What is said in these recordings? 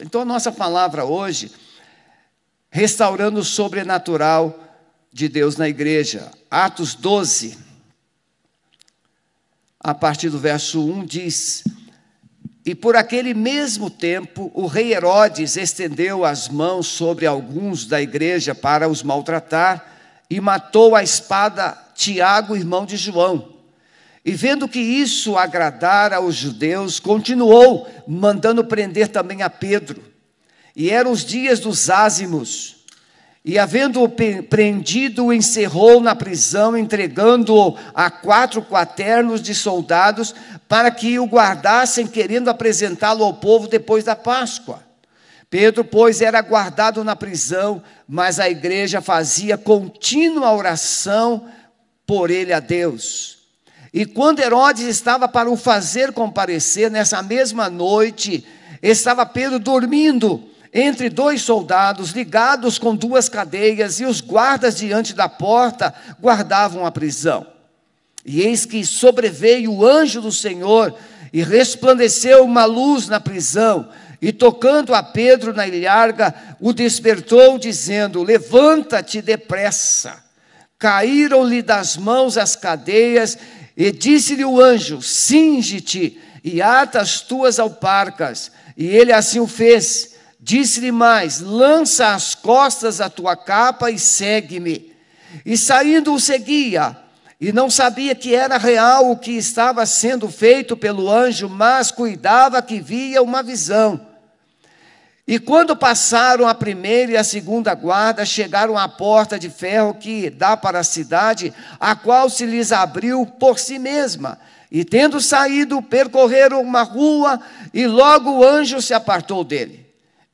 Então, a nossa palavra hoje, restaurando o sobrenatural de Deus na igreja. Atos 12, a partir do verso 1, diz: E por aquele mesmo tempo, o rei Herodes estendeu as mãos sobre alguns da igreja para os maltratar e matou a espada Tiago, irmão de João. E vendo que isso agradara aos judeus, continuou mandando prender também a Pedro. E eram os dias dos ázimos. E havendo-o prendido, o encerrou na prisão, entregando-o a quatro quaternos de soldados para que o guardassem, querendo apresentá-lo ao povo depois da Páscoa. Pedro, pois, era guardado na prisão, mas a igreja fazia contínua oração por ele a Deus. E quando Herodes estava para o fazer comparecer, nessa mesma noite, estava Pedro dormindo entre dois soldados, ligados com duas cadeias, e os guardas diante da porta guardavam a prisão. E eis que sobreveio o anjo do Senhor, e resplandeceu uma luz na prisão, e tocando a Pedro na ilharga, o despertou, dizendo: Levanta-te depressa. Caíram-lhe das mãos as cadeias, e disse-lhe o anjo: Cinge-te e ata as tuas alparcas. E ele assim o fez. Disse-lhe mais: Lança às costas a tua capa e segue-me. E saindo o seguia, e não sabia que era real o que estava sendo feito pelo anjo, mas cuidava que via uma visão. E quando passaram a primeira e a segunda guarda, chegaram à porta de ferro que dá para a cidade, a qual se lhes abriu por si mesma. E tendo saído, percorreram uma rua, e logo o anjo se apartou dele.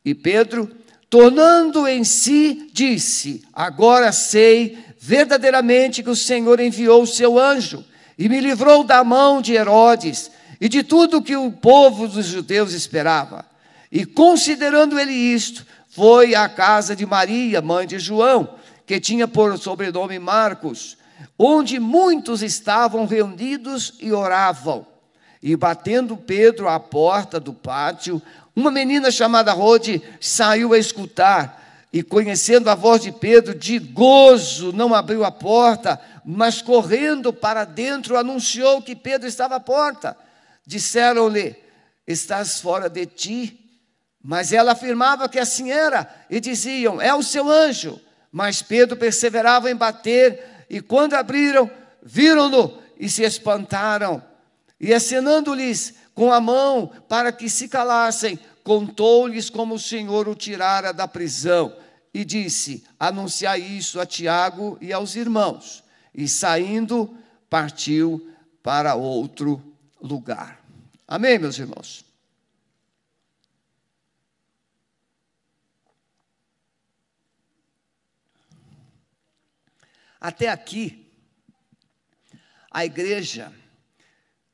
E Pedro, tornando em si, disse: Agora sei verdadeiramente que o Senhor enviou o seu anjo e me livrou da mão de Herodes e de tudo que o povo dos judeus esperava. E considerando ele isto, foi à casa de Maria, mãe de João, que tinha por sobrenome Marcos, onde muitos estavam reunidos e oravam. E batendo Pedro à porta do pátio, uma menina chamada Rode saiu a escutar. E conhecendo a voz de Pedro, de gozo, não abriu a porta, mas correndo para dentro, anunciou que Pedro estava à porta. Disseram-lhe: Estás fora de ti mas ela afirmava que assim era, e diziam: É o seu anjo. Mas Pedro perseverava em bater, e quando abriram, viram-no e se espantaram. E acenando-lhes com a mão para que se calassem, contou-lhes como o Senhor o tirara da prisão. E disse: Anunciai isso a Tiago e aos irmãos. E saindo, partiu para outro lugar. Amém, meus irmãos? Até aqui, a igreja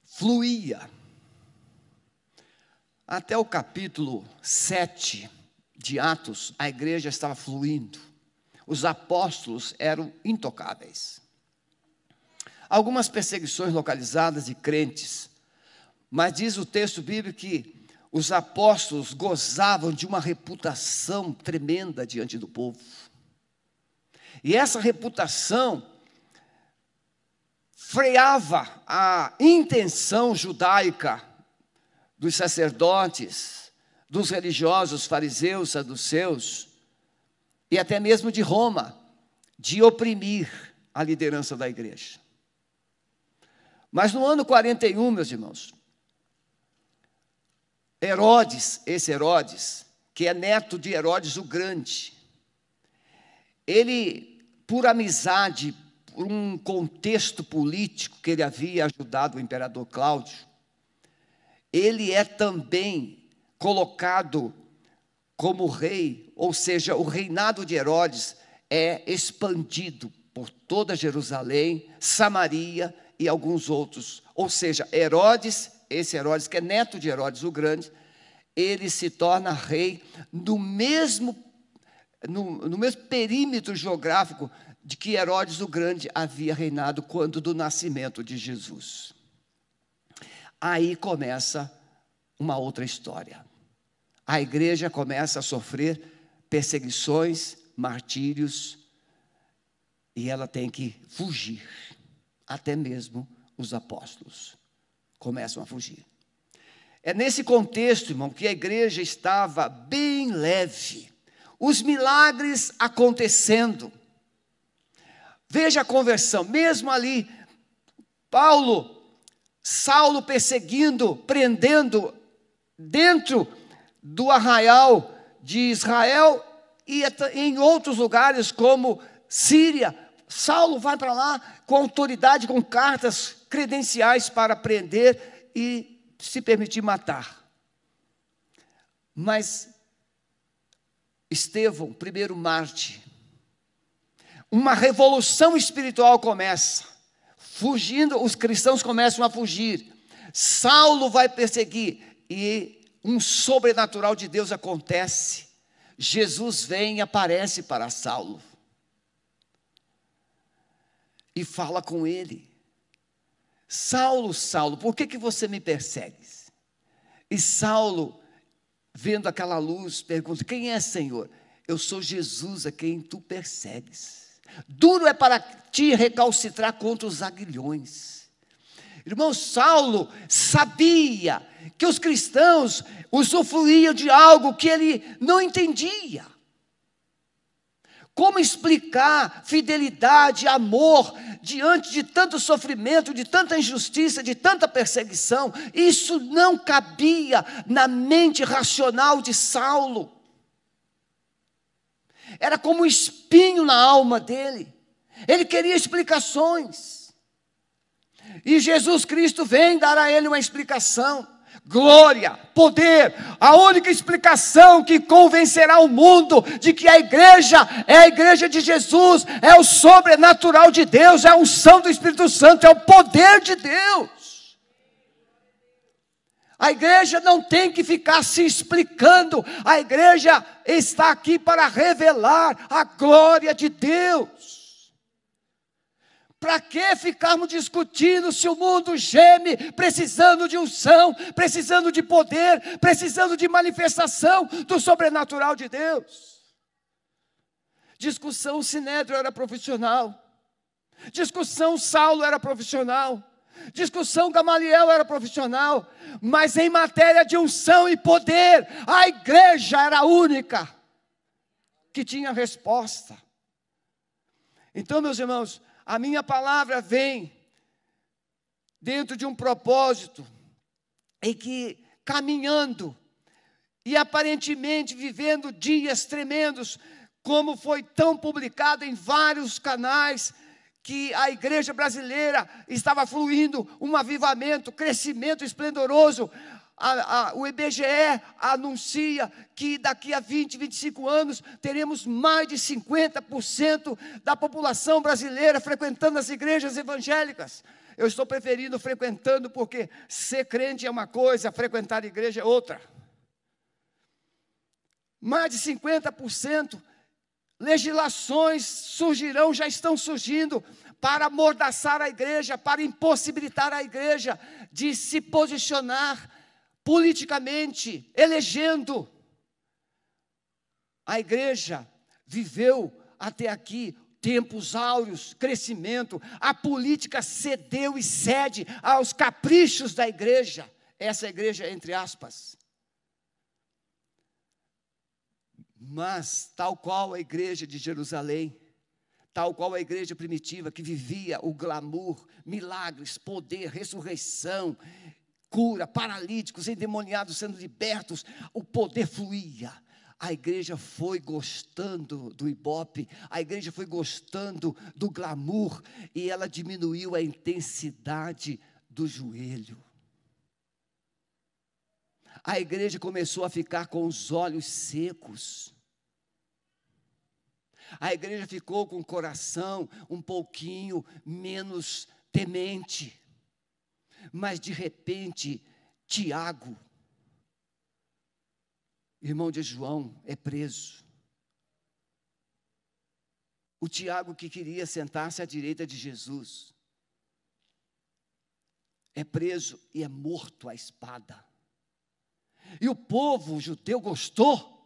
fluía. Até o capítulo 7 de Atos, a igreja estava fluindo. Os apóstolos eram intocáveis. Algumas perseguições localizadas de crentes, mas diz o texto bíblico que os apóstolos gozavam de uma reputação tremenda diante do povo. E essa reputação freava a intenção judaica dos sacerdotes, dos religiosos, fariseus, saduceus, e até mesmo de Roma, de oprimir a liderança da igreja. Mas no ano 41, meus irmãos, Herodes, esse Herodes, que é neto de Herodes o Grande, ele por amizade, por um contexto político que ele havia ajudado o imperador Cláudio, ele é também colocado como rei, ou seja, o reinado de Herodes é expandido por toda Jerusalém, Samaria e alguns outros. Ou seja, Herodes, esse Herodes que é neto de Herodes o Grande, ele se torna rei no mesmo no, no mesmo perímetro geográfico de que Herodes o Grande havia reinado quando do nascimento de Jesus. Aí começa uma outra história. a igreja começa a sofrer perseguições, martírios, e ela tem que fugir. Até mesmo os apóstolos começam a fugir. É nesse contexto, irmão, que a igreja estava bem leve, os milagres acontecendo. Veja a conversão, mesmo ali, Paulo, Saulo perseguindo, prendendo, dentro do arraial de Israel e em outros lugares como Síria. Saulo vai para lá com autoridade, com cartas credenciais para prender e se permitir matar. Mas Estevão, primeiro Marte, uma revolução espiritual começa. Fugindo, os cristãos começam a fugir. Saulo vai perseguir e um sobrenatural de Deus acontece. Jesus vem e aparece para Saulo. E fala com ele. Saulo, Saulo, por que, que você me persegues? E Saulo, vendo aquela luz, pergunta: Quem é, Senhor? Eu sou Jesus a quem tu persegues. Duro é para ti recalcitrar contra os aguilhões. Irmão, Saulo sabia que os cristãos usufruíam de algo que ele não entendia. Como explicar fidelidade, amor diante de tanto sofrimento, de tanta injustiça, de tanta perseguição? Isso não cabia na mente racional de Saulo. Era como um espinho na alma dele. Ele queria explicações. E Jesus Cristo vem dar a ele uma explicação glória, poder, a única explicação que convencerá o mundo de que a igreja é a igreja de Jesus, é o sobrenatural de Deus, é a unção do Espírito Santo, é o poder de Deus. A igreja não tem que ficar se explicando, a igreja está aqui para revelar a glória de Deus. Para que ficarmos discutindo se o mundo geme, precisando de unção, precisando de poder, precisando de manifestação do sobrenatural de Deus? Discussão Sinédrio era profissional. Discussão Saulo era profissional. Discussão Gamaliel era profissional. Mas em matéria de unção e poder, a igreja era a única que tinha resposta. Então, meus irmãos, a minha palavra vem dentro de um propósito em que caminhando e aparentemente vivendo dias tremendos, como foi tão publicado em vários canais, que a igreja brasileira estava fluindo um avivamento, crescimento esplendoroso, a, a, o IBGE anuncia que daqui a 20, 25 anos teremos mais de 50% da população brasileira frequentando as igrejas evangélicas. Eu estou preferindo frequentando porque ser crente é uma coisa, frequentar igreja é outra. Mais de 50%. Legislações surgirão, já estão surgindo para amordaçar a igreja, para impossibilitar a igreja de se posicionar politicamente, elegendo. A igreja viveu até aqui tempos áureos, crescimento, a política cedeu e cede aos caprichos da igreja, essa igreja entre aspas. Mas, tal qual a igreja de Jerusalém, tal qual a igreja primitiva que vivia o glamour, milagres, poder, ressurreição, cura, paralíticos, endemoniados sendo libertos, o poder fluía. A igreja foi gostando do ibope, a igreja foi gostando do glamour e ela diminuiu a intensidade do joelho. A igreja começou a ficar com os olhos secos. A igreja ficou com o coração um pouquinho menos temente. Mas de repente, Tiago, irmão de João, é preso. O Tiago que queria sentar-se à direita de Jesus, é preso e é morto à espada. E o povo judeu gostou.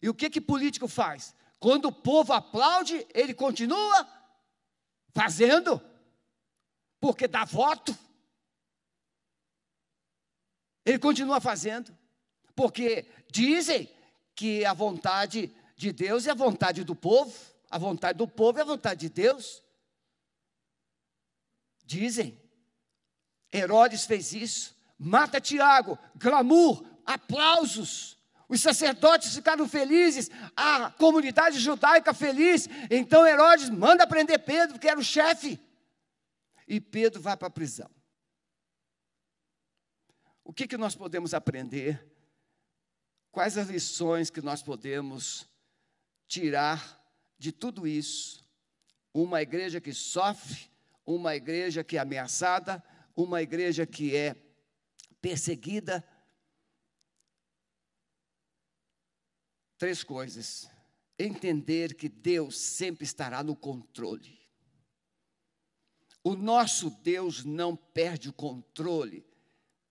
E o que que político faz? Quando o povo aplaude, ele continua fazendo, porque dá voto. Ele continua fazendo, porque dizem que a vontade de Deus é a vontade do povo, a vontade do povo é a vontade de Deus. Dizem. Herodes fez isso. Mata Tiago, glamour, aplausos. Os sacerdotes ficaram felizes, a comunidade judaica feliz. Então Herodes manda prender Pedro, que era o chefe. E Pedro vai para a prisão. O que, que nós podemos aprender? Quais as lições que nós podemos tirar de tudo isso? Uma igreja que sofre, uma igreja que é ameaçada, uma igreja que é perseguida. Três coisas. Entender que Deus sempre estará no controle. O nosso Deus não perde o controle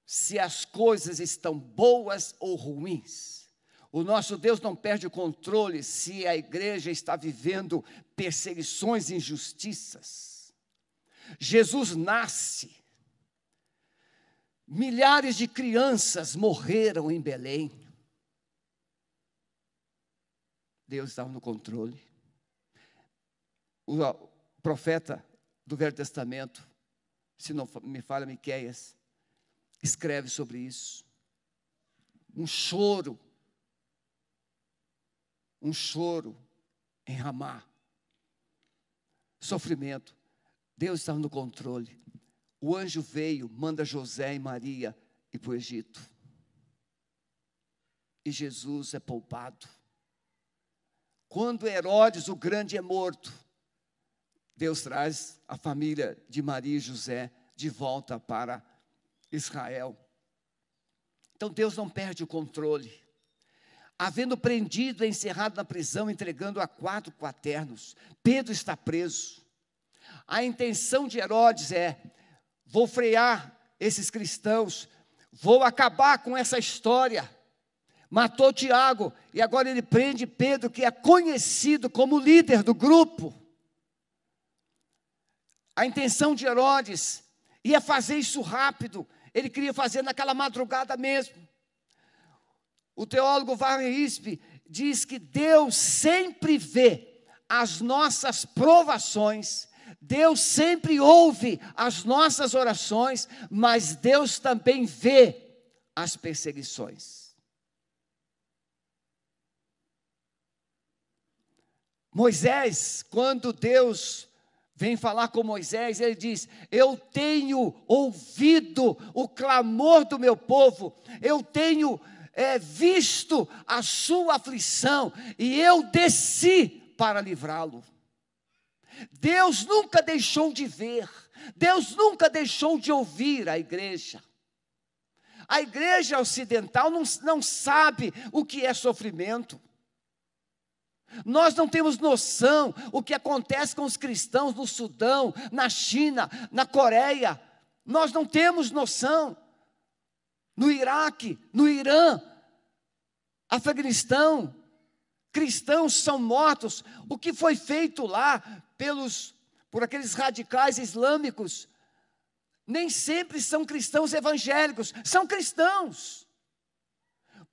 se as coisas estão boas ou ruins. O nosso Deus não perde o controle se a igreja está vivendo perseguições e injustiças. Jesus nasce. Milhares de crianças morreram em Belém. Deus estava no controle. O profeta do Velho Testamento, se não me falha Miqueias, escreve sobre isso. Um choro, um choro em Ramá. Sofrimento. Deus estava no controle. O anjo veio, manda José e Maria ir para o Egito. E Jesus é poupado. Quando Herodes o Grande é morto, Deus traz a família de Maria e José de volta para Israel. Então Deus não perde o controle. Havendo prendido e encerrado na prisão, entregando a quatro quaternos, Pedro está preso. A intenção de Herodes é: vou frear esses cristãos, vou acabar com essa história. Matou Tiago e agora ele prende Pedro, que é conhecido como líder do grupo. A intenção de Herodes ia fazer isso rápido, ele queria fazer naquela madrugada mesmo. O teólogo Warren Isp diz que Deus sempre vê as nossas provações, Deus sempre ouve as nossas orações, mas Deus também vê as perseguições. Moisés, quando Deus vem falar com Moisés, ele diz: Eu tenho ouvido o clamor do meu povo, eu tenho é, visto a sua aflição, e eu desci para livrá-lo. Deus nunca deixou de ver, Deus nunca deixou de ouvir a igreja. A igreja ocidental não, não sabe o que é sofrimento. Nós não temos noção o que acontece com os cristãos no Sudão, na China, na Coreia. Nós não temos noção. No Iraque, no Irã, Afeganistão, cristãos são mortos. O que foi feito lá pelos por aqueles radicais islâmicos nem sempre são cristãos evangélicos, são cristãos.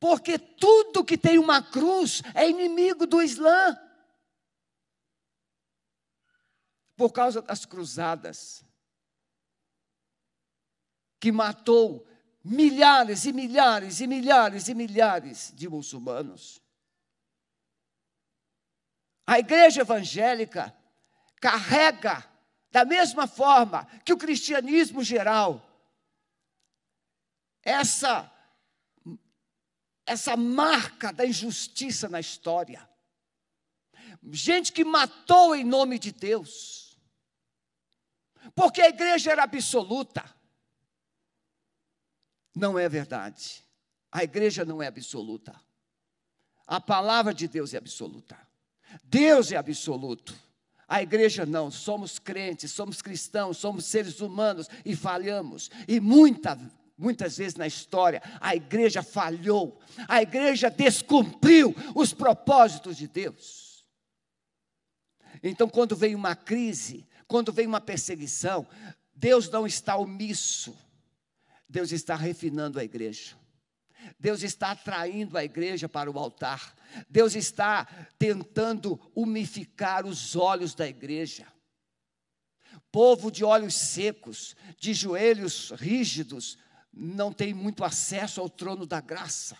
Porque tudo que tem uma cruz é inimigo do Islã. Por causa das cruzadas, que matou milhares e milhares e milhares e milhares de muçulmanos. A igreja evangélica carrega, da mesma forma que o cristianismo geral, essa essa marca da injustiça na história. Gente que matou em nome de Deus. Porque a igreja era absoluta. Não é verdade. A igreja não é absoluta. A palavra de Deus é absoluta. Deus é absoluto. A igreja não, somos crentes, somos cristãos, somos seres humanos e falhamos. E muita muitas vezes na história, a igreja falhou, a igreja descumpriu os propósitos de Deus. Então, quando vem uma crise, quando vem uma perseguição, Deus não está omisso, Deus está refinando a igreja. Deus está atraindo a igreja para o altar. Deus está tentando umificar os olhos da igreja. Povo de olhos secos, de joelhos rígidos, não tem muito acesso ao trono da graça.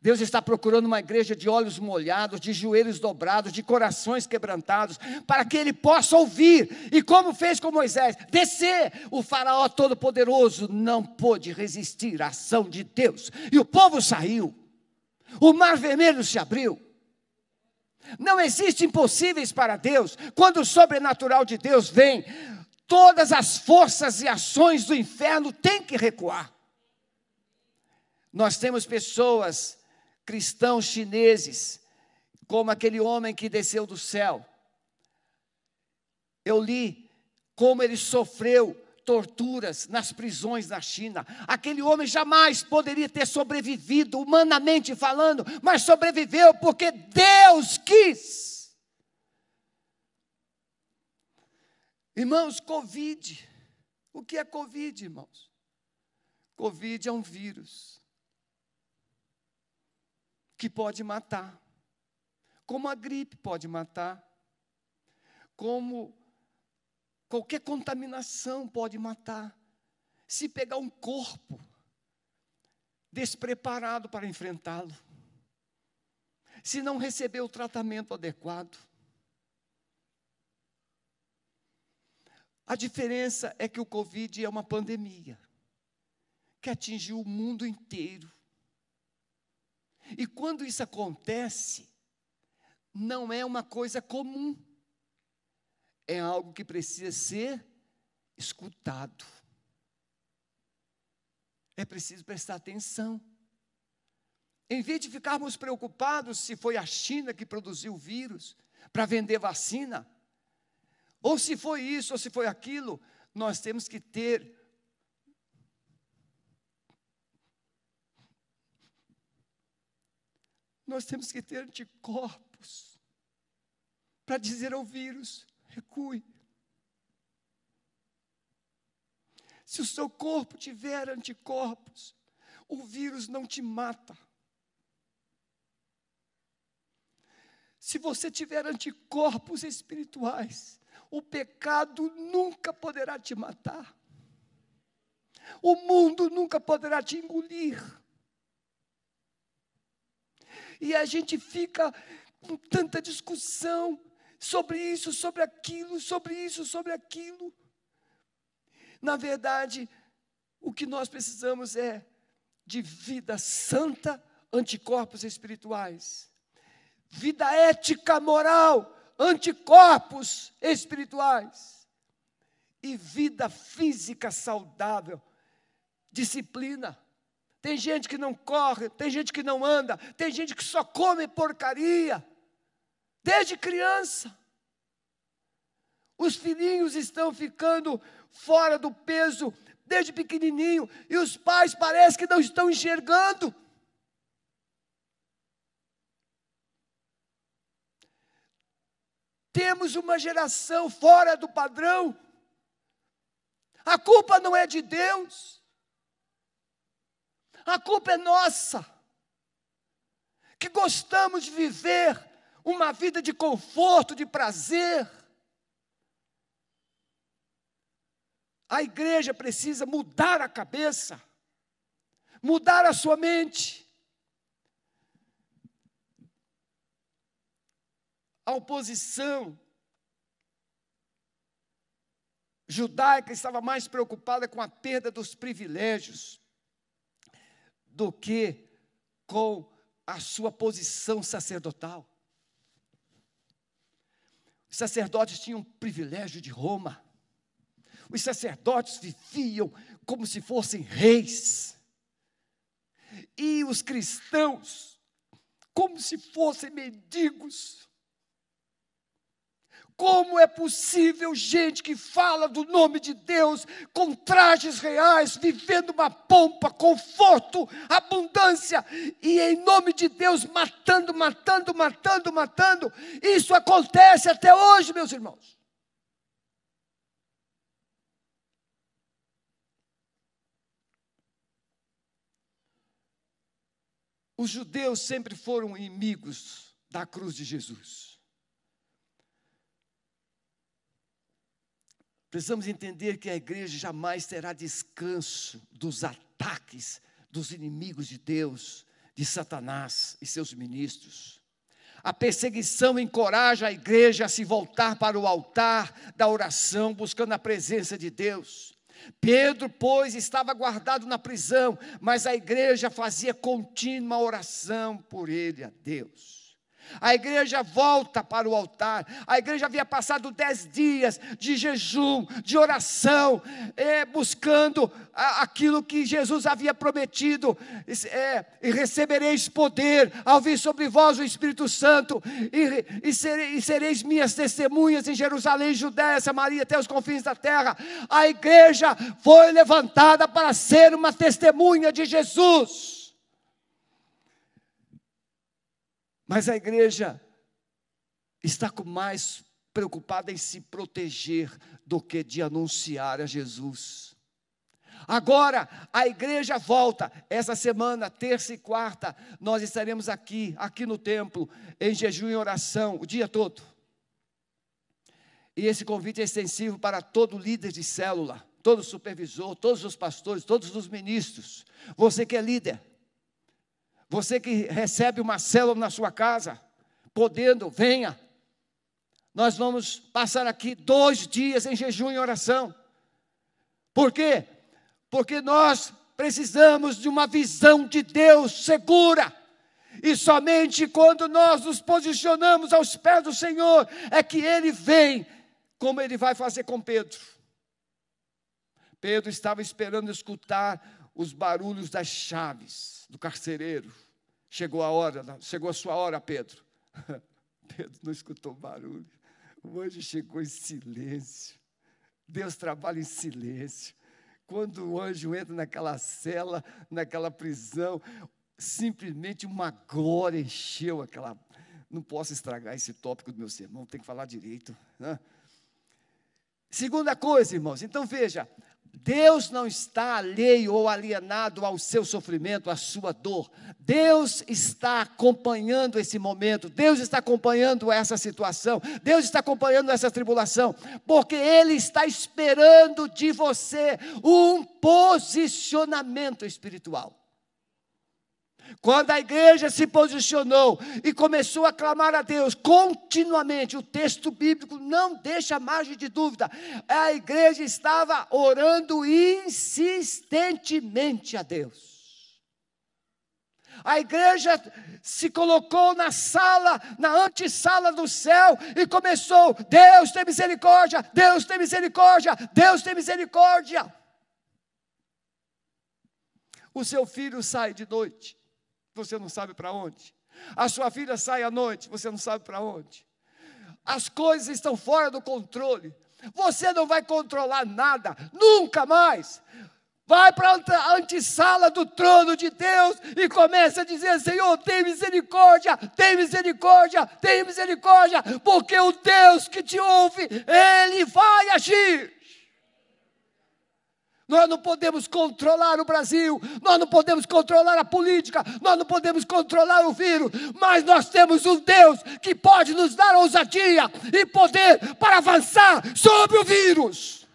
Deus está procurando uma igreja de olhos molhados, de joelhos dobrados, de corações quebrantados, para que ele possa ouvir. E como fez com Moisés, descer. O Faraó Todo-Poderoso não pôde resistir à ação de Deus. E o povo saiu. O mar vermelho se abriu. Não existe impossíveis para Deus. Quando o sobrenatural de Deus vem, todas as forças e ações do inferno têm que recuar. Nós temos pessoas, cristãos chineses, como aquele homem que desceu do céu. Eu li como ele sofreu torturas nas prisões na China. Aquele homem jamais poderia ter sobrevivido, humanamente falando, mas sobreviveu porque Deus quis. Irmãos, Covid. O que é Covid, irmãos? Covid é um vírus que pode matar, como a gripe pode matar, como qualquer contaminação pode matar. Se pegar um corpo despreparado para enfrentá-lo, se não receber o tratamento adequado, A diferença é que o Covid é uma pandemia que atingiu o mundo inteiro. E quando isso acontece, não é uma coisa comum, é algo que precisa ser escutado. É preciso prestar atenção. Em vez de ficarmos preocupados se foi a China que produziu o vírus para vender vacina, ou se foi isso, ou se foi aquilo, nós temos que ter nós temos que ter anticorpos para dizer ao vírus: recue. Se o seu corpo tiver anticorpos, o vírus não te mata. Se você tiver anticorpos espirituais, o pecado nunca poderá te matar. O mundo nunca poderá te engolir. E a gente fica com tanta discussão sobre isso, sobre aquilo, sobre isso, sobre aquilo. Na verdade, o que nós precisamos é de vida santa, anticorpos espirituais, vida ética, moral, anticorpos espirituais e vida física saudável, disciplina. Tem gente que não corre, tem gente que não anda, tem gente que só come porcaria, desde criança. Os filhinhos estão ficando fora do peso desde pequenininho e os pais parecem que não estão enxergando. Temos uma geração fora do padrão. A culpa não é de Deus. A culpa é nossa. Que gostamos de viver uma vida de conforto, de prazer. A igreja precisa mudar a cabeça, mudar a sua mente. A oposição judaica estava mais preocupada com a perda dos privilégios do que com a sua posição sacerdotal. Os sacerdotes tinham privilégio de Roma. Os sacerdotes viviam como se fossem reis. E os cristãos, como se fossem mendigos como é possível gente que fala do nome de Deus com trajes reais, vivendo uma pompa, conforto, abundância, e em nome de Deus matando, matando, matando, matando. Isso acontece até hoje, meus irmãos. Os judeus sempre foram inimigos da cruz de Jesus. Precisamos entender que a igreja jamais terá descanso dos ataques dos inimigos de Deus, de Satanás e seus ministros. A perseguição encoraja a igreja a se voltar para o altar da oração, buscando a presença de Deus. Pedro, pois, estava guardado na prisão, mas a igreja fazia contínua oração por ele a Deus. A igreja volta para o altar. A igreja havia passado dez dias de jejum, de oração, é, buscando a, aquilo que Jesus havia prometido. É, e recebereis poder ao vir sobre vós o Espírito Santo, e, e, sere, e sereis minhas testemunhas em Jerusalém, Judéia, Samaria, até os confins da terra. A igreja foi levantada para ser uma testemunha de Jesus. Mas a igreja está mais preocupada em se proteger do que de anunciar a Jesus. Agora, a igreja volta. Essa semana, terça e quarta, nós estaremos aqui, aqui no templo, em jejum e oração, o dia todo. E esse convite é extensivo para todo líder de célula, todo supervisor, todos os pastores, todos os ministros. Você que é líder, você que recebe uma célula na sua casa, podendo, venha. Nós vamos passar aqui dois dias em jejum e oração. Por quê? Porque nós precisamos de uma visão de Deus segura. E somente quando nós nos posicionamos aos pés do Senhor é que Ele vem, como Ele vai fazer com Pedro. Pedro estava esperando escutar os barulhos das chaves do carcereiro. Chegou a hora, chegou a sua hora, Pedro. Pedro não escutou barulho. O anjo chegou em silêncio. Deus trabalha em silêncio. Quando o anjo entra naquela cela, naquela prisão, simplesmente uma glória encheu aquela. Não posso estragar esse tópico do meu sermão, tem que falar direito. Né? Segunda coisa, irmãos, então veja, Deus não está alheio ou alienado ao seu sofrimento, à sua dor. Deus está acompanhando esse momento, Deus está acompanhando essa situação, Deus está acompanhando essa tribulação, porque Ele está esperando de você um posicionamento espiritual. Quando a igreja se posicionou e começou a clamar a Deus continuamente, o texto bíblico não deixa margem de dúvida, a igreja estava orando insistentemente a Deus. A igreja se colocou na sala, na antessala do céu e começou: Deus tem misericórdia, Deus tem misericórdia, Deus tem misericórdia. O seu filho sai de noite você não sabe para onde. A sua filha sai à noite, você não sabe para onde. As coisas estão fora do controle. Você não vai controlar nada, nunca mais. Vai para a antessala do trono de Deus e começa a dizer: Senhor, tem misericórdia, tem misericórdia, tem misericórdia, porque o Deus que te ouve, Ele vai agir. Nós não podemos controlar o Brasil, nós não podemos controlar a política, nós não podemos controlar o vírus, mas nós temos um Deus que pode nos dar ousadia e poder para avançar sobre o vírus.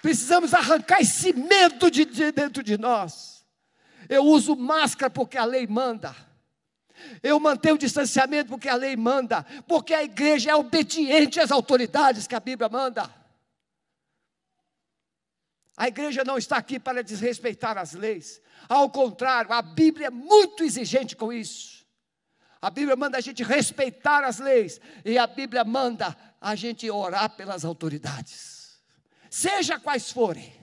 Precisamos arrancar esse medo de, de dentro de nós. Eu uso máscara porque a lei manda. Eu mantenho o distanciamento porque a lei manda, porque a igreja é obediente às autoridades que a Bíblia manda. A igreja não está aqui para desrespeitar as leis, ao contrário, a Bíblia é muito exigente com isso. A Bíblia manda a gente respeitar as leis, e a Bíblia manda a gente orar pelas autoridades, seja quais forem.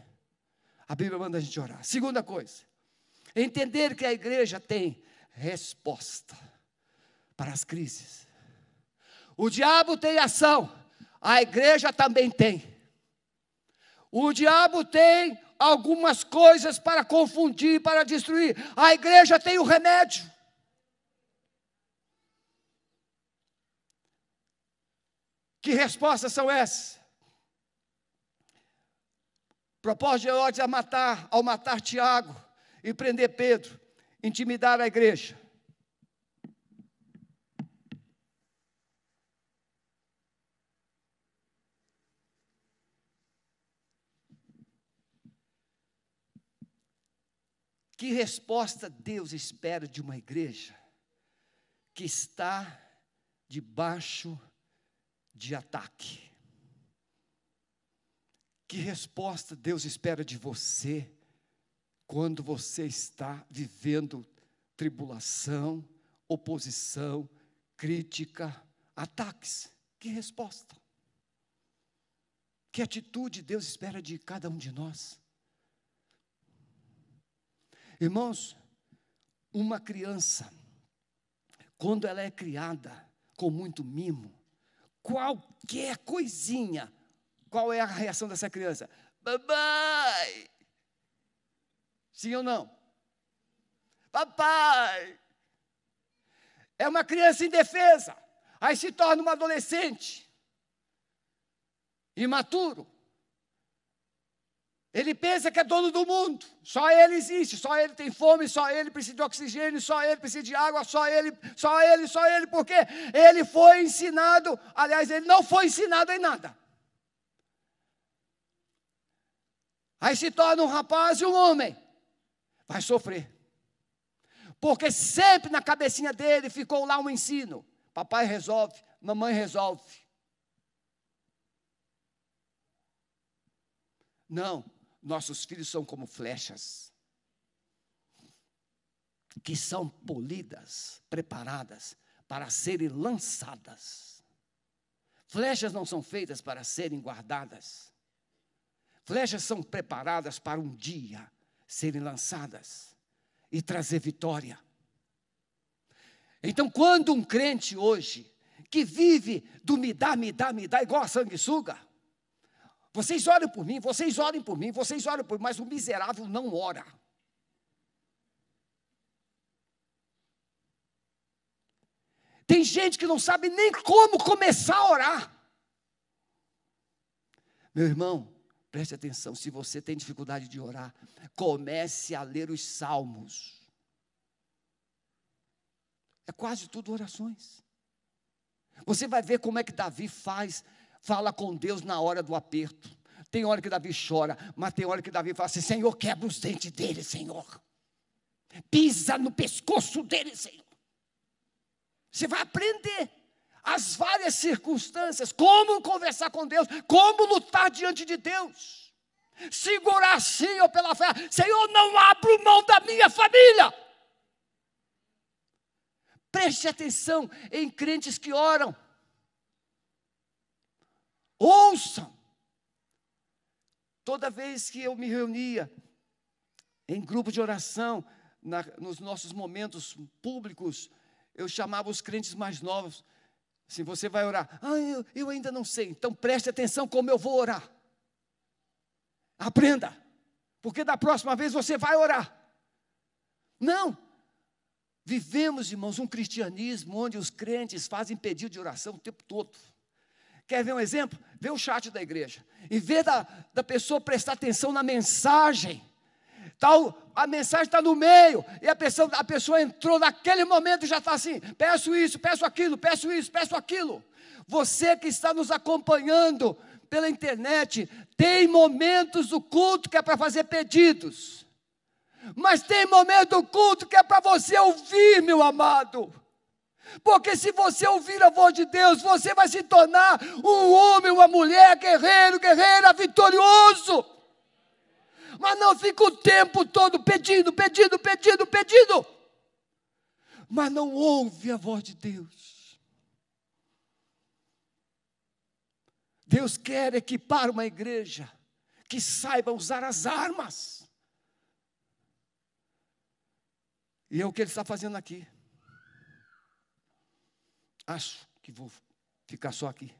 A Bíblia manda a gente orar. Segunda coisa, entender que a igreja tem resposta para as crises. O diabo tem ação, a igreja também tem. O diabo tem algumas coisas para confundir, para destruir. A igreja tem o remédio. Que respostas são essas? Propósito de Herodes a matar, ao matar Tiago e prender Pedro, intimidar a igreja. Que resposta Deus espera de uma igreja que está debaixo de ataque? Que resposta Deus espera de você quando você está vivendo tribulação, oposição, crítica, ataques? Que resposta? Que atitude Deus espera de cada um de nós? Irmãos, uma criança, quando ela é criada com muito mimo, qualquer coisinha, qual é a reação dessa criança? Papai! Sim ou não? Papai! É uma criança indefesa, aí se torna uma adolescente, imaturo. Ele pensa que é dono do mundo, só ele existe, só ele tem fome, só ele precisa de oxigênio, só ele precisa de água, só ele, só ele, só ele, porque ele foi ensinado, aliás, ele não foi ensinado em nada. Aí se torna um rapaz e um homem, vai sofrer, porque sempre na cabecinha dele ficou lá um ensino: papai resolve, mamãe resolve. Não, nossos filhos são como flechas, que são polidas, preparadas para serem lançadas. Flechas não são feitas para serem guardadas. Flechas são preparadas para um dia serem lançadas e trazer vitória. Então, quando um crente hoje, que vive do me dá, me dá, me dá, igual a sanguessuga, vocês orem por mim, vocês orem por mim, vocês orem por mim, mas o miserável não ora. Tem gente que não sabe nem como começar a orar. Meu irmão, preste atenção: se você tem dificuldade de orar, comece a ler os salmos. É quase tudo orações. Você vai ver como é que Davi faz fala com Deus na hora do aperto. Tem hora que Davi chora, mas tem hora que Davi fala assim: Senhor, quebra os dentes dele, Senhor. Pisa no pescoço dele, Senhor. Você vai aprender as várias circunstâncias, como conversar com Deus, como lutar diante de Deus. Segurar ou pela fé, Senhor, não abro mão da minha família. Preste atenção em crentes que oram. Ouçam. Toda vez que eu me reunia em grupo de oração, na, nos nossos momentos públicos, eu chamava os crentes mais novos. Assim, você vai orar. Ah, eu, eu ainda não sei. Então preste atenção como eu vou orar. Aprenda. Porque da próxima vez você vai orar. Não. Vivemos, irmãos, um cristianismo onde os crentes fazem pedido de oração o tempo todo. Quer ver um exemplo? Vê o chat da igreja. E vê da, da pessoa prestar atenção na mensagem. Tal, a mensagem está no meio, e a pessoa, a pessoa entrou naquele momento e já está assim: peço isso, peço aquilo, peço isso, peço aquilo. Você que está nos acompanhando pela internet, tem momentos do culto que é para fazer pedidos, mas tem momento do culto que é para você ouvir, meu amado. Porque se você ouvir a voz de Deus, você vai se tornar um homem, uma mulher, guerreiro, guerreira, vitorioso. Mas não fica o tempo todo pedindo, pedindo, pedindo, pedindo. Mas não ouve a voz de Deus. Deus quer equipar uma igreja que saiba usar as armas. E é o que Ele está fazendo aqui. Acho que vou ficar só aqui.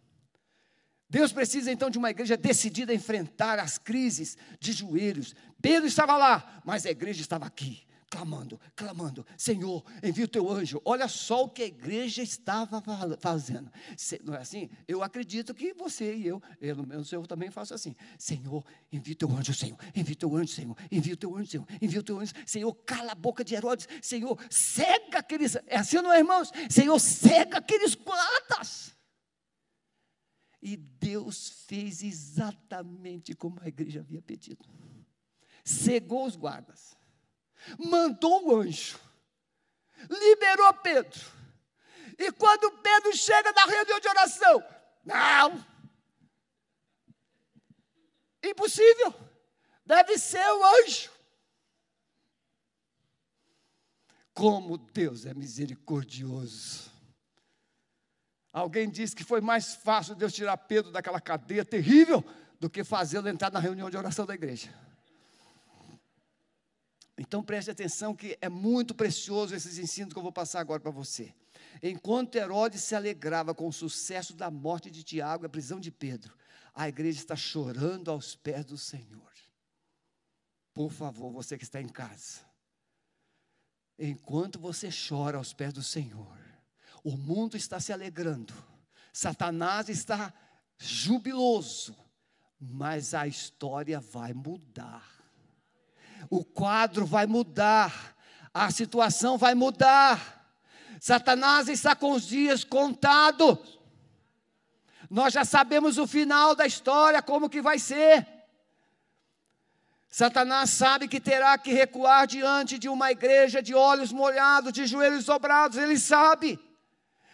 Deus precisa então de uma igreja decidida a enfrentar as crises de joelhos. Pedro estava lá, mas a igreja estava aqui, clamando, clamando: Senhor, envia o teu anjo. Olha só o que a igreja estava fazendo. Não é assim? Eu acredito que você e eu, no meu eu também faço assim: Senhor, envia o teu anjo, Senhor, envia o teu anjo, Senhor, envia o teu anjo, Senhor, envia o teu anjo, Senhor, cala a boca de Herodes, Senhor, cega aqueles. É assim, não é, irmãos? Senhor, cega aqueles guardas. E Deus fez exatamente como a igreja havia pedido. Cegou os guardas, mandou o anjo, liberou Pedro. E quando Pedro chega na reunião de oração, não, impossível, deve ser o anjo. Como Deus é misericordioso. Alguém disse que foi mais fácil Deus tirar Pedro daquela cadeia terrível do que fazê-lo entrar na reunião de oração da igreja. Então preste atenção que é muito precioso esses ensinos que eu vou passar agora para você. Enquanto Herodes se alegrava com o sucesso da morte de Tiago e a prisão de Pedro, a igreja está chorando aos pés do Senhor. Por favor, você que está em casa, enquanto você chora aos pés do Senhor, o mundo está se alegrando, Satanás está jubiloso, mas a história vai mudar. O quadro vai mudar, a situação vai mudar. Satanás está com os dias contados. Nós já sabemos o final da história, como que vai ser. Satanás sabe que terá que recuar diante de uma igreja de olhos molhados, de joelhos dobrados, ele sabe.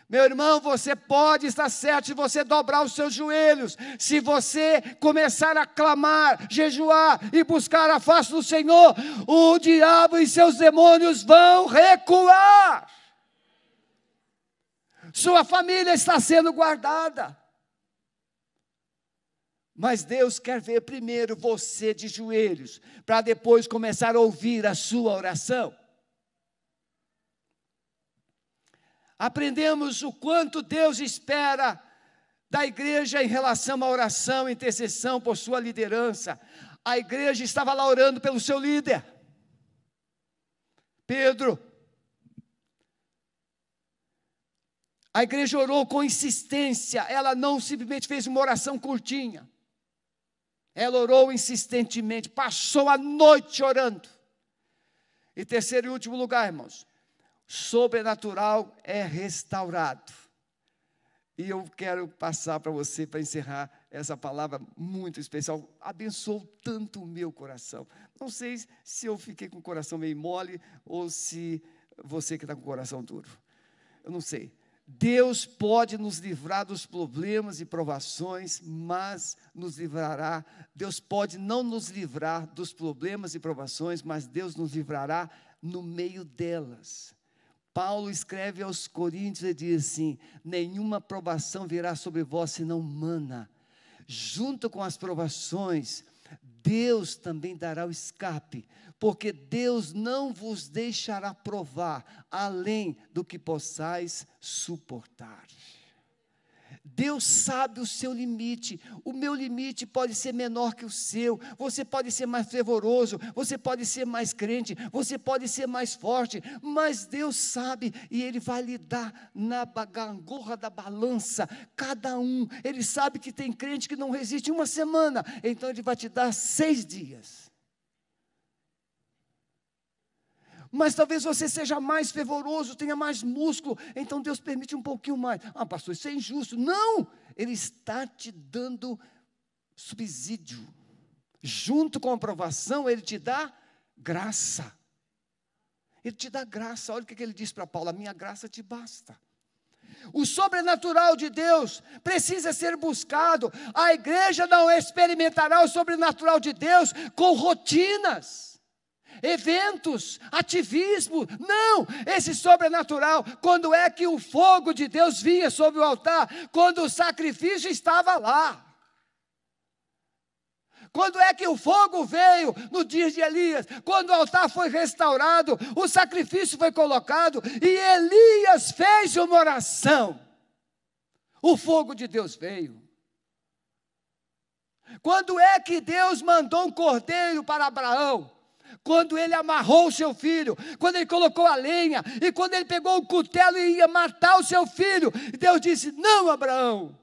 Meu irmão, você pode estar certo se você dobrar os seus joelhos, se você começar a clamar, jejuar e buscar a face do Senhor, o diabo e seus demônios vão recuar. Sua família está sendo guardada. Mas Deus quer ver primeiro você de joelhos, para depois começar a ouvir a sua oração. Aprendemos o quanto Deus espera da igreja em relação à oração, intercessão por sua liderança. A igreja estava lá orando pelo seu líder, Pedro. A igreja orou com insistência, ela não simplesmente fez uma oração curtinha. Ela orou insistentemente, passou a noite orando. E terceiro e último lugar, irmãos, sobrenatural é restaurado. E eu quero passar para você, para encerrar essa palavra muito especial. Abençoou tanto o meu coração. Não sei se eu fiquei com o coração meio mole ou se você que está com o coração duro. Eu não sei. Deus pode nos livrar dos problemas e provações, mas nos livrará. Deus pode não nos livrar dos problemas e provações, mas Deus nos livrará no meio delas. Paulo escreve aos Coríntios e diz assim: nenhuma provação virá sobre vós senão mana. Junto com as provações, Deus também dará o escape, porque Deus não vos deixará provar além do que possais suportar. Deus sabe o seu limite. O meu limite pode ser menor que o seu. Você pode ser mais fervoroso, você pode ser mais crente, você pode ser mais forte, mas Deus sabe e Ele vai lhe dar na gangorra da balança, cada um. Ele sabe que tem crente que não resiste uma semana, então Ele vai te dar seis dias. Mas talvez você seja mais fervoroso, tenha mais músculo, então Deus permite um pouquinho mais. Ah, pastor, isso é injusto. Não! Ele está te dando subsídio. Junto com a aprovação, ele te dá graça. Ele te dá graça. Olha o que ele diz para Paulo: a minha graça te basta. O sobrenatural de Deus precisa ser buscado. A igreja não experimentará o sobrenatural de Deus com rotinas eventos, ativismo. Não, esse sobrenatural, quando é que o fogo de Deus vinha sobre o altar? Quando o sacrifício estava lá. Quando é que o fogo veio no dia de Elias? Quando o altar foi restaurado, o sacrifício foi colocado e Elias fez uma oração. o fogo de Deus veio. Quando é que Deus mandou um cordeiro para Abraão? Quando ele amarrou o seu filho, quando ele colocou a lenha, e quando ele pegou o cutelo e ia matar o seu filho, Deus disse: Não, Abraão.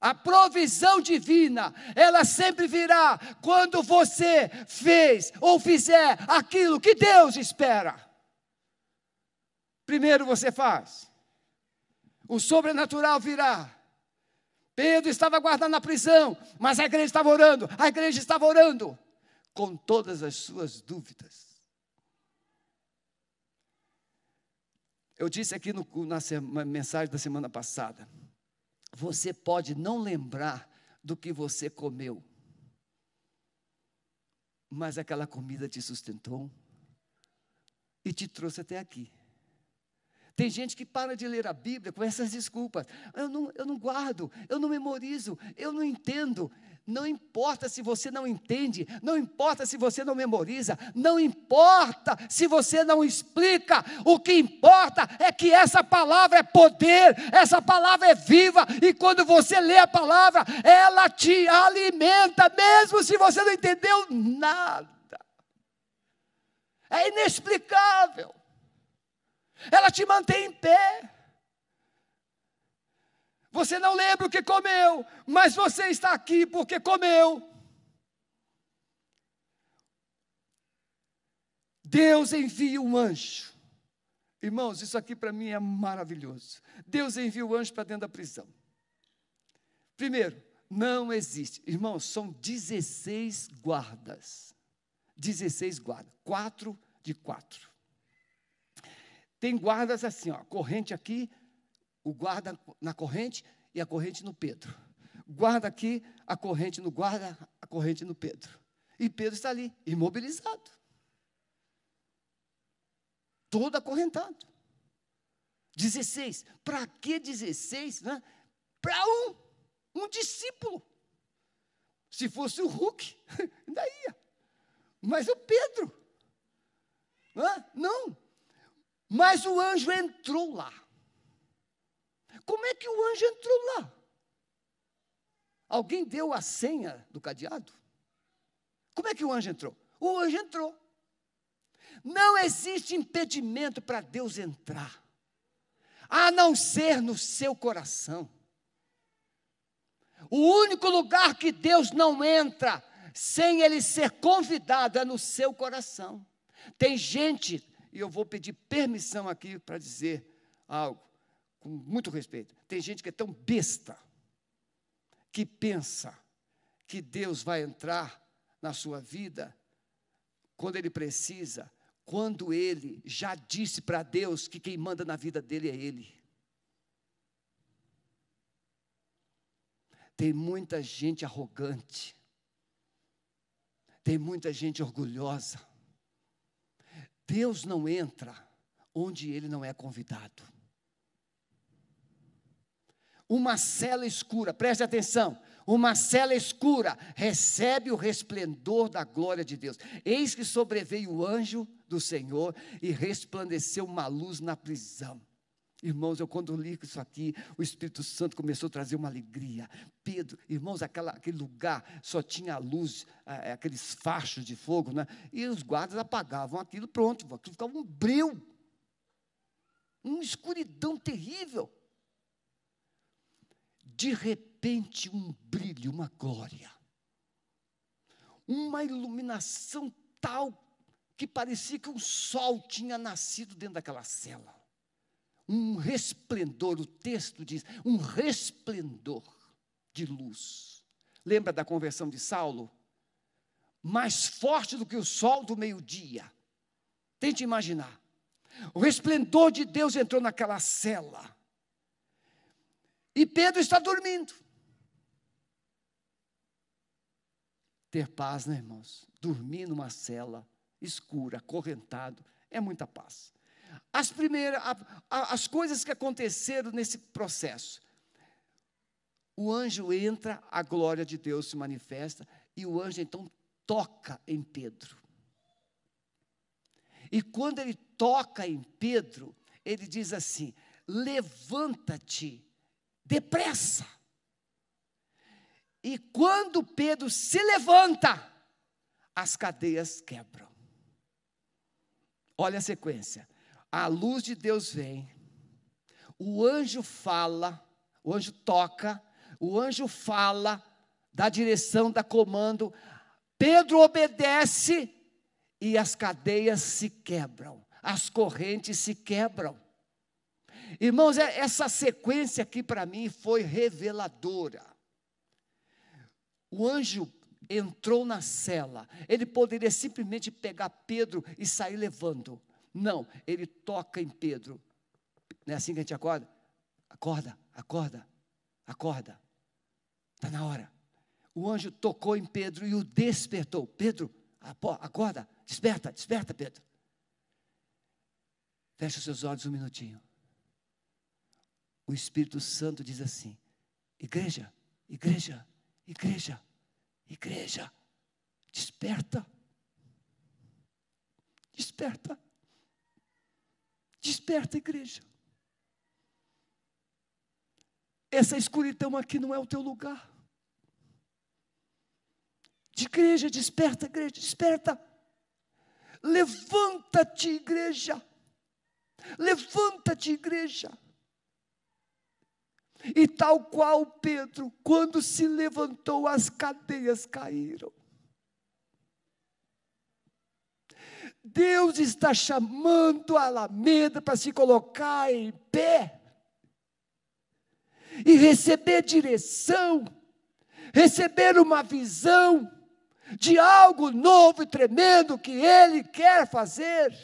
A provisão divina, ela sempre virá quando você fez ou fizer aquilo que Deus espera. Primeiro você faz, o sobrenatural virá. Pedro estava guardado na prisão, mas a igreja estava orando, a igreja estava orando, com todas as suas dúvidas. Eu disse aqui no, na mensagem da semana passada, você pode não lembrar do que você comeu, mas aquela comida te sustentou e te trouxe até aqui. Tem gente que para de ler a Bíblia com essas desculpas. Eu não, eu não guardo, eu não memorizo, eu não entendo. Não importa se você não entende, não importa se você não memoriza, não importa se você não explica, o que importa é que essa palavra é poder, essa palavra é viva, e quando você lê a palavra, ela te alimenta, mesmo se você não entendeu nada. É inexplicável ela te mantém em pé. Você não lembra o que comeu, mas você está aqui porque comeu. Deus envia um anjo. Irmãos, isso aqui para mim é maravilhoso. Deus envia o anjo para dentro da prisão. Primeiro, não existe. Irmãos, são 16 guardas. 16 guardas. Quatro de quatro. Tem guardas assim, ó, corrente aqui, o guarda na corrente e a corrente no Pedro. Guarda aqui, a corrente no guarda, a corrente no Pedro. E Pedro está ali, imobilizado. Todo acorrentado. 16. Para que 16? Né? Para um, um discípulo. Se fosse o Hulk, ainda ia. Mas o Pedro. Não, mas o anjo entrou lá. Como é que o anjo entrou lá? Alguém deu a senha do cadeado? Como é que o anjo entrou? O anjo entrou. Não existe impedimento para Deus entrar, a não ser no seu coração. O único lugar que Deus não entra sem ele ser convidado é no seu coração. Tem gente e eu vou pedir permissão aqui para dizer algo, com muito respeito. Tem gente que é tão besta, que pensa que Deus vai entrar na sua vida quando ele precisa, quando ele já disse para Deus que quem manda na vida dele é ele. Tem muita gente arrogante, tem muita gente orgulhosa, Deus não entra onde ele não é convidado. Uma cela escura, preste atenção, uma cela escura recebe o resplendor da glória de Deus. Eis que sobreveio o anjo do Senhor e resplandeceu uma luz na prisão. Irmãos, eu quando li isso aqui, o Espírito Santo começou a trazer uma alegria. Pedro, irmãos, aquela, aquele lugar só tinha luz, é, aqueles fachos de fogo, né? e os guardas apagavam aquilo, pronto, aquilo ficava um breu, uma escuridão terrível. De repente, um brilho, uma glória, uma iluminação tal que parecia que um sol tinha nascido dentro daquela cela um resplendor, o texto diz, um resplendor de luz. Lembra da conversão de Saulo? Mais forte do que o sol do meio-dia. Tente imaginar. O resplendor de Deus entrou naquela cela. E Pedro está dormindo. Ter paz, né, irmãos? Dormir numa cela escura, acorrentado, é muita paz. As primeiras, as coisas que aconteceram nesse processo. O anjo entra, a glória de Deus se manifesta, e o anjo então toca em Pedro. E quando ele toca em Pedro, ele diz assim: levanta-te depressa. E quando Pedro se levanta, as cadeias quebram. Olha a sequência. A luz de Deus vem, o anjo fala, o anjo toca, o anjo fala, dá direção, dá comando. Pedro obedece e as cadeias se quebram, as correntes se quebram. Irmãos, é, essa sequência aqui para mim foi reveladora. O anjo entrou na cela, ele poderia simplesmente pegar Pedro e sair levando. Não, ele toca em Pedro. Não é assim que a gente acorda? Acorda, acorda, acorda. Está na hora. O anjo tocou em Pedro e o despertou. Pedro, acorda, desperta, desperta, Pedro. Feche os seus olhos um minutinho. O Espírito Santo diz assim: Igreja, igreja, igreja, igreja, desperta. Desperta. Desperta, igreja. Essa escuridão aqui não é o teu lugar. De igreja, desperta, igreja, desperta. Levanta-te, igreja. Levanta-te, igreja. E tal qual Pedro, quando se levantou, as cadeias caíram. Deus está chamando a Alameda para se colocar em pé e receber direção, receber uma visão de algo novo e tremendo que Ele quer fazer.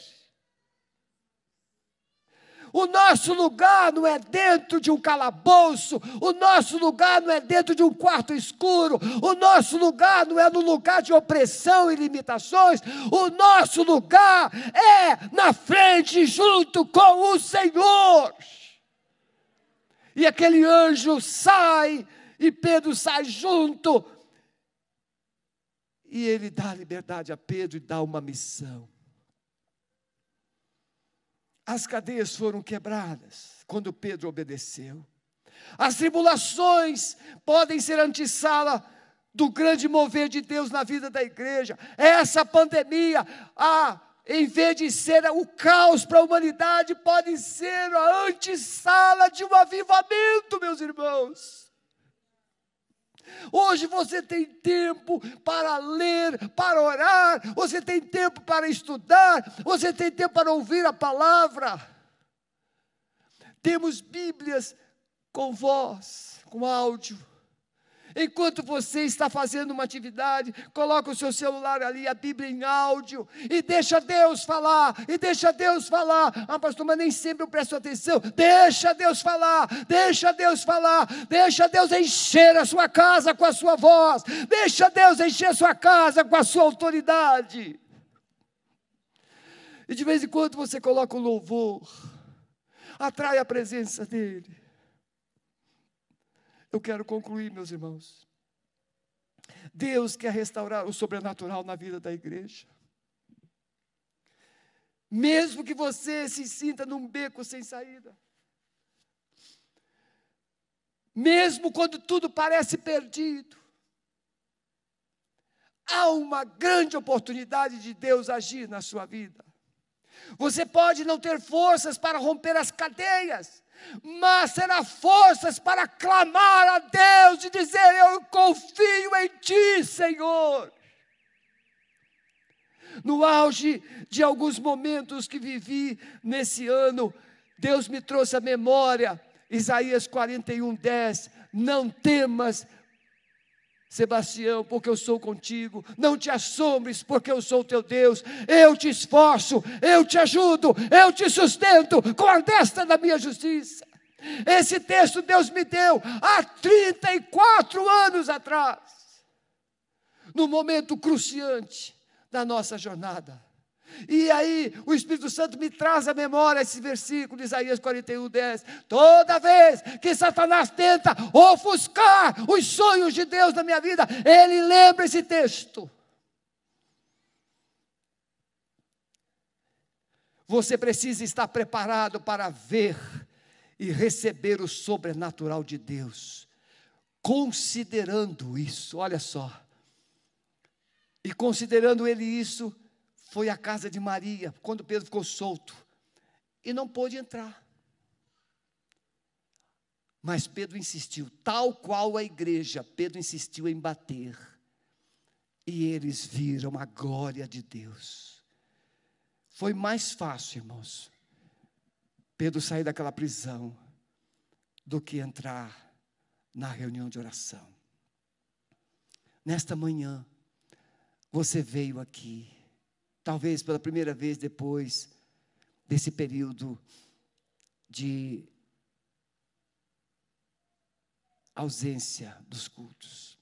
O nosso lugar não é dentro de um calabouço, o nosso lugar não é dentro de um quarto escuro, o nosso lugar não é no lugar de opressão e limitações, o nosso lugar é na frente, junto com o Senhor. E aquele anjo sai, e Pedro sai junto, e ele dá liberdade a Pedro e dá uma missão. As cadeias foram quebradas quando Pedro obedeceu. As tribulações podem ser antessala do grande mover de Deus na vida da igreja. Essa pandemia, ah, em vez de ser o caos para a humanidade, pode ser a antessala de um avivamento, meus irmãos. Hoje você tem tempo para ler, para orar, você tem tempo para estudar, você tem tempo para ouvir a palavra. Temos Bíblias com voz, com áudio. Enquanto você está fazendo uma atividade, coloca o seu celular ali, a Bíblia em áudio, e deixa Deus falar, e deixa Deus falar. Ah, pastor, mas nem sempre eu presto atenção. Deixa Deus falar, deixa Deus falar, deixa Deus encher a sua casa com a sua voz, deixa Deus encher a sua casa com a sua autoridade. E de vez em quando você coloca o louvor, atrai a presença dEle. Eu quero concluir, meus irmãos. Deus quer restaurar o sobrenatural na vida da igreja. Mesmo que você se sinta num beco sem saída. Mesmo quando tudo parece perdido. Há uma grande oportunidade de Deus agir na sua vida. Você pode não ter forças para romper as cadeias, mas terá forças para clamar a Deus e dizer: Eu confio em Ti, Senhor. No auge de alguns momentos que vivi nesse ano, Deus me trouxe à memória, Isaías 41, 10. Não temas, Sebastião, porque eu sou contigo. Não te assombres, porque eu sou teu Deus. Eu te esforço, eu te ajudo, eu te sustento com a destra da minha justiça. Esse texto Deus me deu há 34 anos atrás, no momento cruciante da nossa jornada. E aí o Espírito Santo me traz à memória esse versículo de Isaías 41, 10. Toda vez que Satanás tenta ofuscar os sonhos de Deus na minha vida, ele lembra esse texto. Você precisa estar preparado para ver e receber o sobrenatural de Deus. Considerando isso, olha só. E considerando ele isso, foi à casa de Maria, quando Pedro ficou solto, e não pôde entrar. Mas Pedro insistiu, tal qual a igreja, Pedro insistiu em bater. E eles viram a glória de Deus. Foi mais fácil, irmãos, Pedro sair daquela prisão do que entrar na reunião de oração. Nesta manhã, você veio aqui, talvez pela primeira vez depois desse período de ausência dos cultos.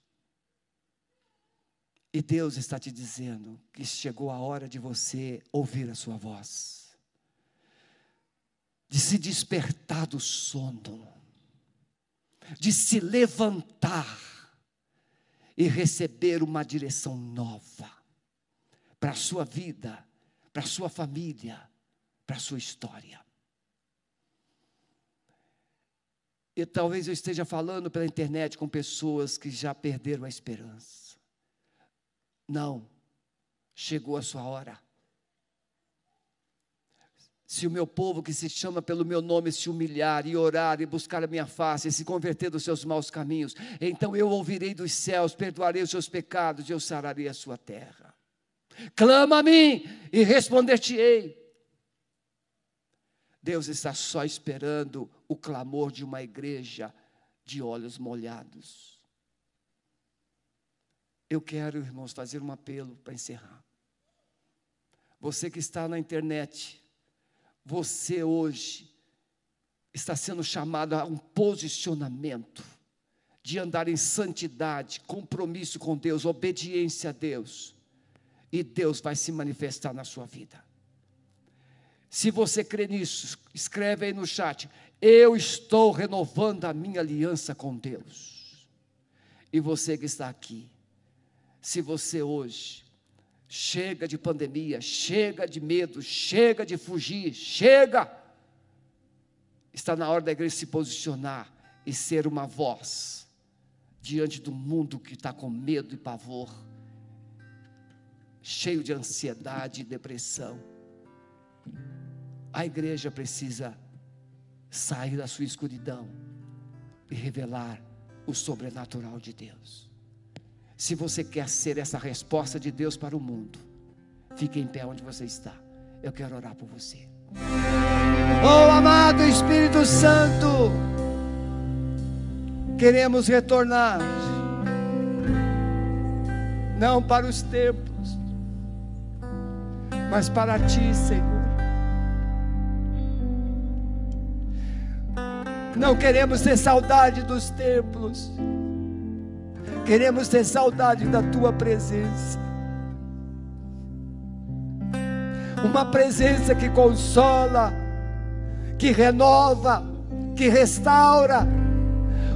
E Deus está te dizendo que chegou a hora de você ouvir a sua voz, de se despertar do sono, de se levantar e receber uma direção nova para a sua vida, para a sua família, para a sua história. E talvez eu esteja falando pela internet com pessoas que já perderam a esperança. Não, chegou a sua hora. Se o meu povo que se chama pelo meu nome se humilhar e orar e buscar a minha face e se converter dos seus maus caminhos, então eu ouvirei dos céus, perdoarei os seus pecados e eu sararei a sua terra. Clama a mim e responder-te-ei. Deus está só esperando o clamor de uma igreja de olhos molhados. Eu quero, irmãos, fazer um apelo para encerrar. Você que está na internet, você hoje está sendo chamado a um posicionamento de andar em santidade, compromisso com Deus, obediência a Deus, e Deus vai se manifestar na sua vida. Se você crê nisso, escreve aí no chat. Eu estou renovando a minha aliança com Deus. E você que está aqui, se você hoje chega de pandemia, chega de medo, chega de fugir, chega, está na hora da igreja se posicionar e ser uma voz diante do mundo que está com medo e pavor, cheio de ansiedade e depressão a igreja precisa sair da sua escuridão e revelar o sobrenatural de Deus. Se você quer ser essa resposta de Deus para o mundo, fique em pé onde você está. Eu quero orar por você. Oh, amado Espírito Santo, queremos retornar, não para os templos, mas para Ti, Senhor. Não queremos ter saudade dos templos, queremos ter saudade da tua presença. Uma presença que consola, que renova, que restaura,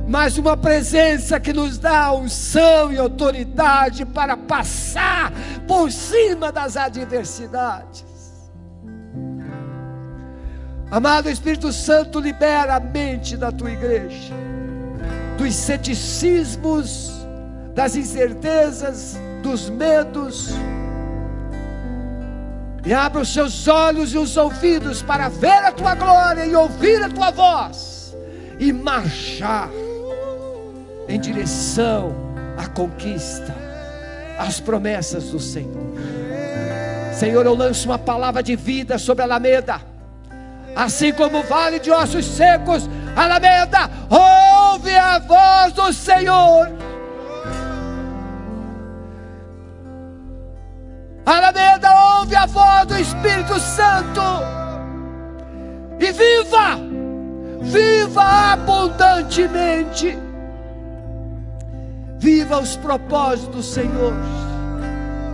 mas uma presença que nos dá unção e autoridade para passar por cima das adversidades. Amado Espírito Santo, libera a mente da tua igreja, dos ceticismos, das incertezas, dos medos, e abra os seus olhos e os ouvidos para ver a tua glória e ouvir a tua voz, e marchar em direção à conquista, às promessas do Senhor. Senhor, eu lanço uma palavra de vida sobre a Alameda assim como o vale de ossos secos, Alameda, ouve a voz do Senhor. Alameda, ouve a voz do Espírito Santo e viva, viva abundantemente, viva os propósitos do Senhor,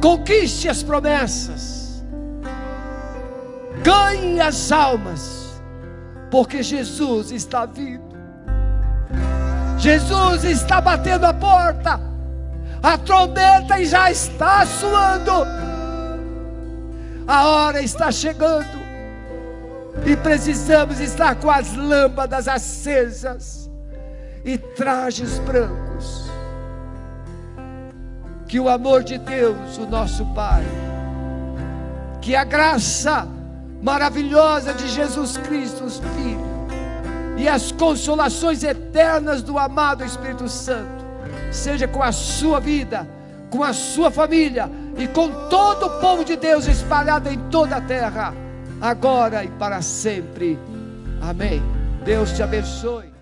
conquiste as promessas ganhe as almas, porque Jesus está vindo. Jesus está batendo a porta, a trombeta já está soando, a hora está chegando. E precisamos estar com as lâmpadas acesas e trajes brancos. Que o amor de Deus, o nosso Pai, que a graça maravilhosa de Jesus Cristo, Filho, e as consolações eternas do amado Espírito Santo, seja com a sua vida, com a sua família e com todo o povo de Deus espalhado em toda a terra, agora e para sempre. Amém. Deus te abençoe.